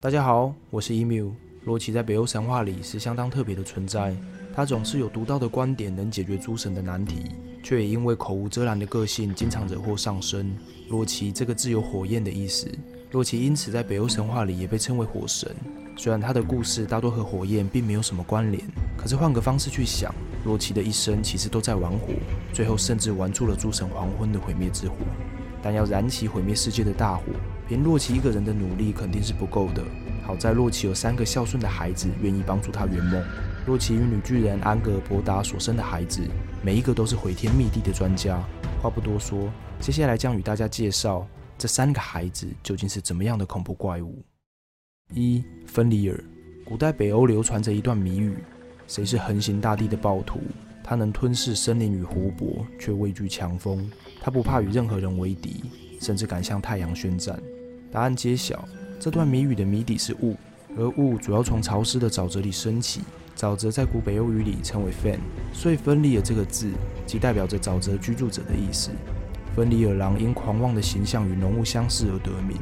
大家好，我是 Emu。洛奇在北欧神话里是相当特别的存在，他总是有独到的观点，能解决诸神的难题，却也因为口无遮拦的个性，经常惹祸上身。洛奇这个字有火焰的意思，洛奇因此在北欧神话里也被称为火神。虽然他的故事大多和火焰并没有什么关联，可是换个方式去想，洛奇的一生其实都在玩火，最后甚至玩出了诸神黄昏的毁灭之火。但要燃起毁灭世界的大火，凭洛奇一个人的努力肯定是不够的。好在洛奇有三个孝顺的孩子，愿意帮助他圆梦。洛奇与女巨人安格尔伯达所生的孩子，每一个都是毁天灭地的专家。话不多说，接下来将与大家介绍这三个孩子究竟是怎么样的恐怖怪物。一芬里尔，古代北欧流传着一段谜语：谁是横行大地的暴徒？他能吞噬森林与湖泊，却畏惧强风。他不怕与任何人为敌，甚至敢向太阳宣战。答案揭晓，这段谜语的谜底是雾，而雾主要从潮湿的沼泽里升起。沼泽在古北欧语里称为 fen，所以芬里尔这个字即代表着沼泽居住者的意思。芬里尔狼因狂妄的形象与浓雾相似而得名。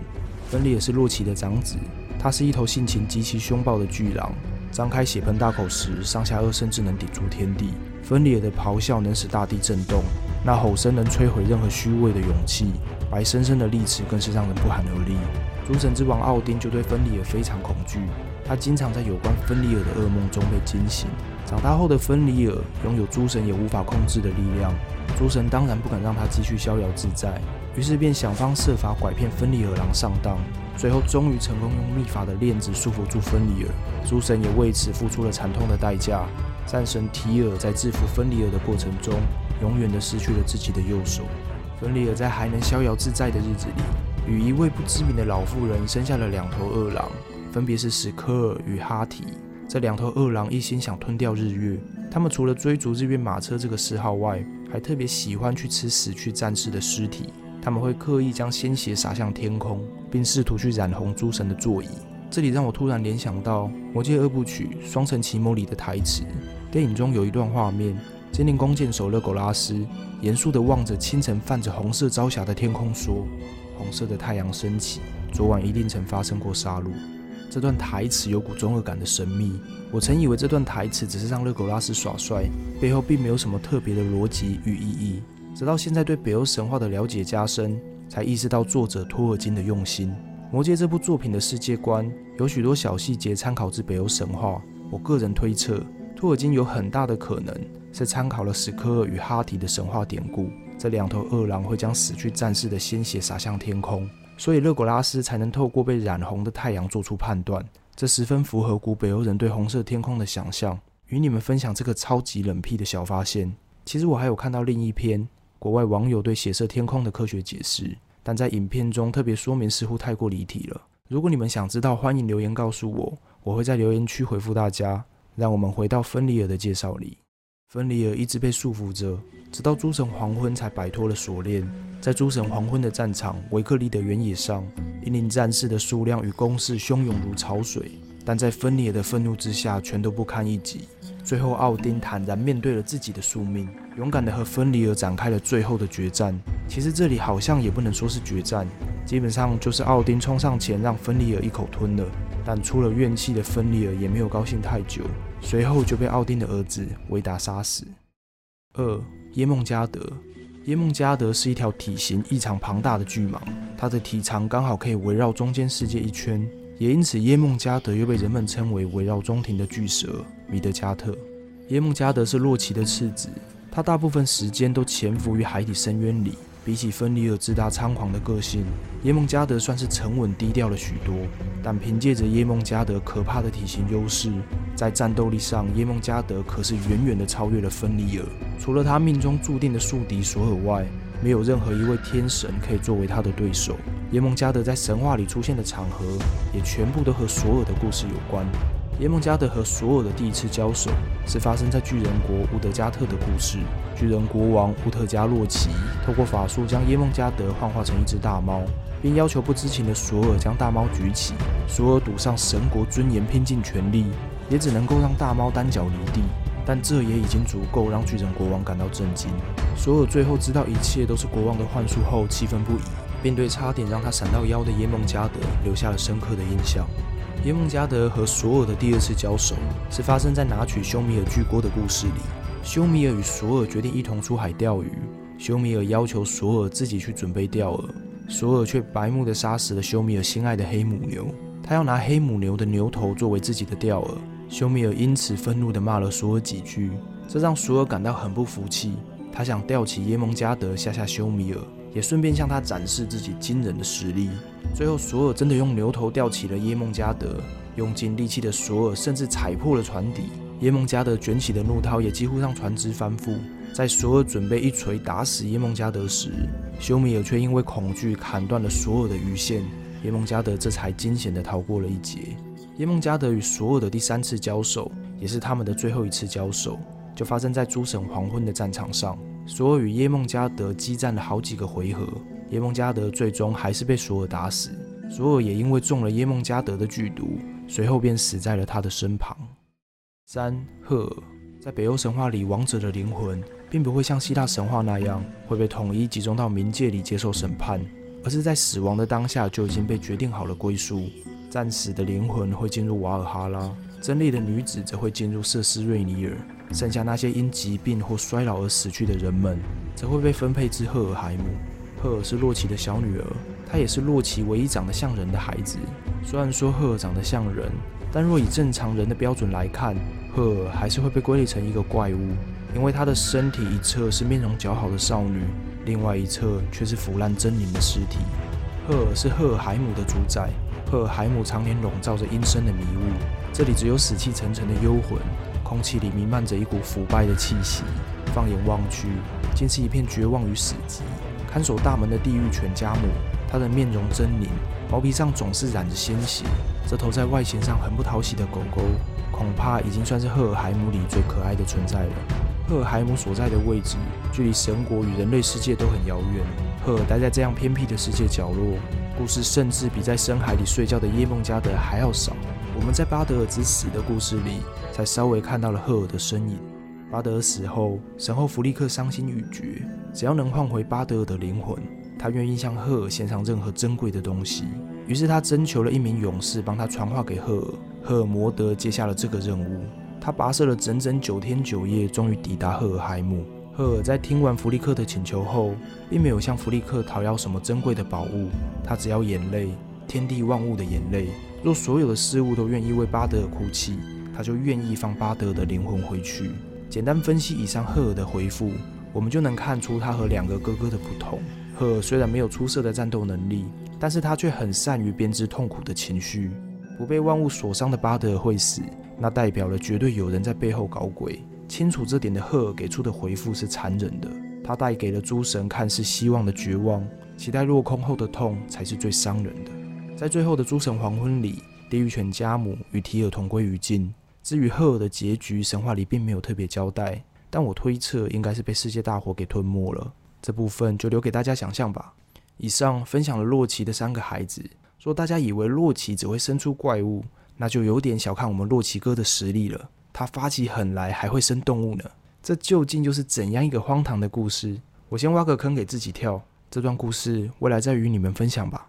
芬里尔是洛奇的长子，他是一头性情极其凶暴的巨狼，张开血盆大口时，上下颚甚至能抵住天地。芬里尔的咆哮能使大地震动，那吼声能摧毁任何虚伪的勇气，白生生的利齿更是让人不寒而栗。诸神之王奥丁就对芬里尔非常恐惧，他经常在有关芬里尔的噩梦中被惊醒。长大后的芬里尔拥有诸神也无法控制的力量，诸神当然不敢让他继续逍遥自在，于是便想方设法拐骗芬里尔狼上当，最后终于成功用秘法的链子束缚住芬里尔。诸神也为此付出了惨痛的代价。战神提尔在制服芬里尔的过程中，永远的失去了自己的右手。芬里尔在还能逍遥自在的日子里，与一位不知名的老妇人生下了两头恶狼，分别是史科尔与哈提。这两头恶狼一心想吞掉日月，他们除了追逐日月马车这个嗜好外，还特别喜欢去吃死去战士的尸体。他们会刻意将鲜血洒向天空，并试图去染红诸神的座椅。这里让我突然联想到《魔戒二部曲：双城奇谋》里的台词。电影中有一段画面，精灵弓箭手勒狗拉斯严肃地望着清晨泛着红色朝霞的天空，说：“红色的太阳升起，昨晚一定曾发生过杀戮。”这段台词有股中二感的神秘。我曾以为这段台词只是让勒狗拉斯耍帅，背后并没有什么特别的逻辑与意义。直到现在对北欧神话的了解加深，才意识到作者托尔金的用心。《魔戒》这部作品的世界观有许多小细节参考自北欧神话。我个人推测，托尔金有很大的可能是参考了史科尔与哈提的神话典故。这两头恶狼会将死去战士的鲜血洒向天空，所以勒古拉斯才能透过被染红的太阳做出判断。这十分符合古北欧人对红色天空的想象。与你们分享这个超级冷僻的小发现。其实我还有看到另一篇国外网友对血色天空的科学解释。但在影片中特别说明似乎太过离题了。如果你们想知道，欢迎留言告诉我，我会在留言区回复大家。让我们回到芬里尔的介绍里。芬里尔一直被束缚着，直到诸神黄昏才摆脱了锁链。在诸神黄昏的战场维克利的原野上，英灵战士的数量与攻势汹涌如潮水，但在芬里尔的愤怒之下，全都不堪一击。最后，奥丁坦然面对了自己的宿命，勇敢地和芬里尔展开了最后的决战。其实这里好像也不能说是决战，基本上就是奥丁冲上前让芬里尔一口吞了。但出了怨气的芬里尔也没有高兴太久，随后就被奥丁的儿子维达杀死。二耶梦加德，耶梦加德是一条体型异常庞大的巨蟒，它的体长刚好可以围绕中间世界一圈。也因此，耶梦加德又被人们称为围绕中庭的巨蛇米德加特。耶梦加德是洛奇的次子，他大部分时间都潜伏于海底深渊里。比起芬里尔自大猖狂的个性，耶梦加德算是沉稳低调了许多。但凭借着耶梦加德可怕的体型优势，在战斗力上，耶梦加德可是远远的超越了芬里尔。除了他命中注定的宿敌索尔外，没有任何一位天神可以作为他的对手。耶梦加德在神话里出现的场合，也全部都和索尔的故事有关。耶梦加德和索尔的第一次交手，是发生在巨人国乌德加特的故事。巨人国王乌特加洛奇透过法术将耶梦加德幻化成一只大猫，并要求不知情的索尔将大猫举起。索尔赌上神国尊严，拼尽全力，也只能够让大猫单脚离地。但这也已经足够让巨人国王感到震惊。索尔最后知道一切都是国王的幻术后，气愤不已，并对差点让他闪到腰的耶梦加德留下了深刻的印象。耶梦加德和索尔的第二次交手是发生在拿取休米尔巨锅的故事里。休米尔与索尔决定一同出海钓鱼，休米尔要求索尔自己去准备钓饵，索尔却白目的杀死了休米尔心爱的黑母牛。他要拿黑母牛的牛头作为自己的钓饵，休米尔因此愤怒地骂了索尔几句，这让索尔感到很不服气。他想吊起耶蒙加德吓吓休米尔，也顺便向他展示自己惊人的实力。最后，索尔真的用牛头吊起了耶梦加德，用尽力气的索尔甚至踩破了船底。耶梦加德卷起的怒涛也几乎让船只翻覆。在索尔准备一锤打死耶梦加德时，休米尔却因为恐惧砍断了索尔的鱼线，耶梦加德这才惊险地逃过了一劫。耶梦加德与索尔的第三次交手，也是他们的最后一次交手，就发生在诸神黄昏的战场上。索尔与耶梦加德激战了好几个回合，耶梦加德最终还是被索尔打死。索尔也因为中了耶梦加德的剧毒，随后便死在了他的身旁。三赫尔在北欧神话里，王者的灵魂并不会像希腊神话那样会被统一集中到冥界里接受审判，而是在死亡的当下就已经被决定好了归宿。战死的灵魂会进入瓦尔哈拉，真丽的女子则会进入瑟斯瑞尼尔，剩下那些因疾病或衰老而死去的人们，则会被分配至赫尔海姆。赫尔是洛奇的小女儿，她也是洛奇唯一长得像人的孩子。虽然说赫尔长得像人。但若以正常人的标准来看，赫尔还是会被归类成一个怪物，因为她的身体一侧是面容姣好的少女，另外一侧却是腐烂狰狞的尸体。赫尔是赫尔海姆的主宰，赫尔海姆常年笼罩着阴森的迷雾，这里只有死气沉沉的幽魂，空气里弥漫着一股腐败的气息。放眼望去，竟是一片绝望与死寂。看守大门的地狱犬加姆，他的面容狰狞，毛皮上总是染着鲜血。这头在外形上很不讨喜的狗狗，恐怕已经算是赫尔海姆里最可爱的存在了。赫尔海姆所在的位置，距离神国与人类世界都很遥远。赫尔待在这样偏僻的世界角落，故事甚至比在深海里睡觉的耶梦加德还要少。我们在巴德尔之死的故事里，才稍微看到了赫尔的身影。巴德尔死后，神后弗利克伤心欲绝，只要能换回巴德尔的灵魂，他愿意向赫尔献上任何珍贵的东西。于是他征求了一名勇士帮他传话给赫尔，赫尔摩德接下了这个任务。他跋涉了整整九天九夜，终于抵达赫尔海姆。赫尔在听完弗利克的请求后，并没有向弗利克讨要什么珍贵的宝物，他只要眼泪，天地万物的眼泪。若所有的事物都愿意为巴德尔哭泣，他就愿意放巴德尔的灵魂回去。简单分析以上赫尔的回复，我们就能看出他和两个哥哥的不同。赫尔虽然没有出色的战斗能力，但是他却很善于编织痛苦的情绪。不被万物所伤的巴德尔会死，那代表了绝对有人在背后搞鬼。清楚这点的赫尔给出的回复是残忍的，他带给了诸神看似希望的绝望，期待落空后的痛才是最伤人的。在最后的诸神黄昏里，地狱犬加姆与提尔同归于尽。至于赫尔的结局，神话里并没有特别交代，但我推测应该是被世界大火给吞没了。这部分就留给大家想象吧。以上分享了洛奇的三个孩子。若大家以为洛奇只会生出怪物，那就有点小看我们洛奇哥的实力了。他发起狠来还会生动物呢，这究竟又是怎样一个荒唐的故事？我先挖个坑给自己跳。这段故事未来再与你们分享吧。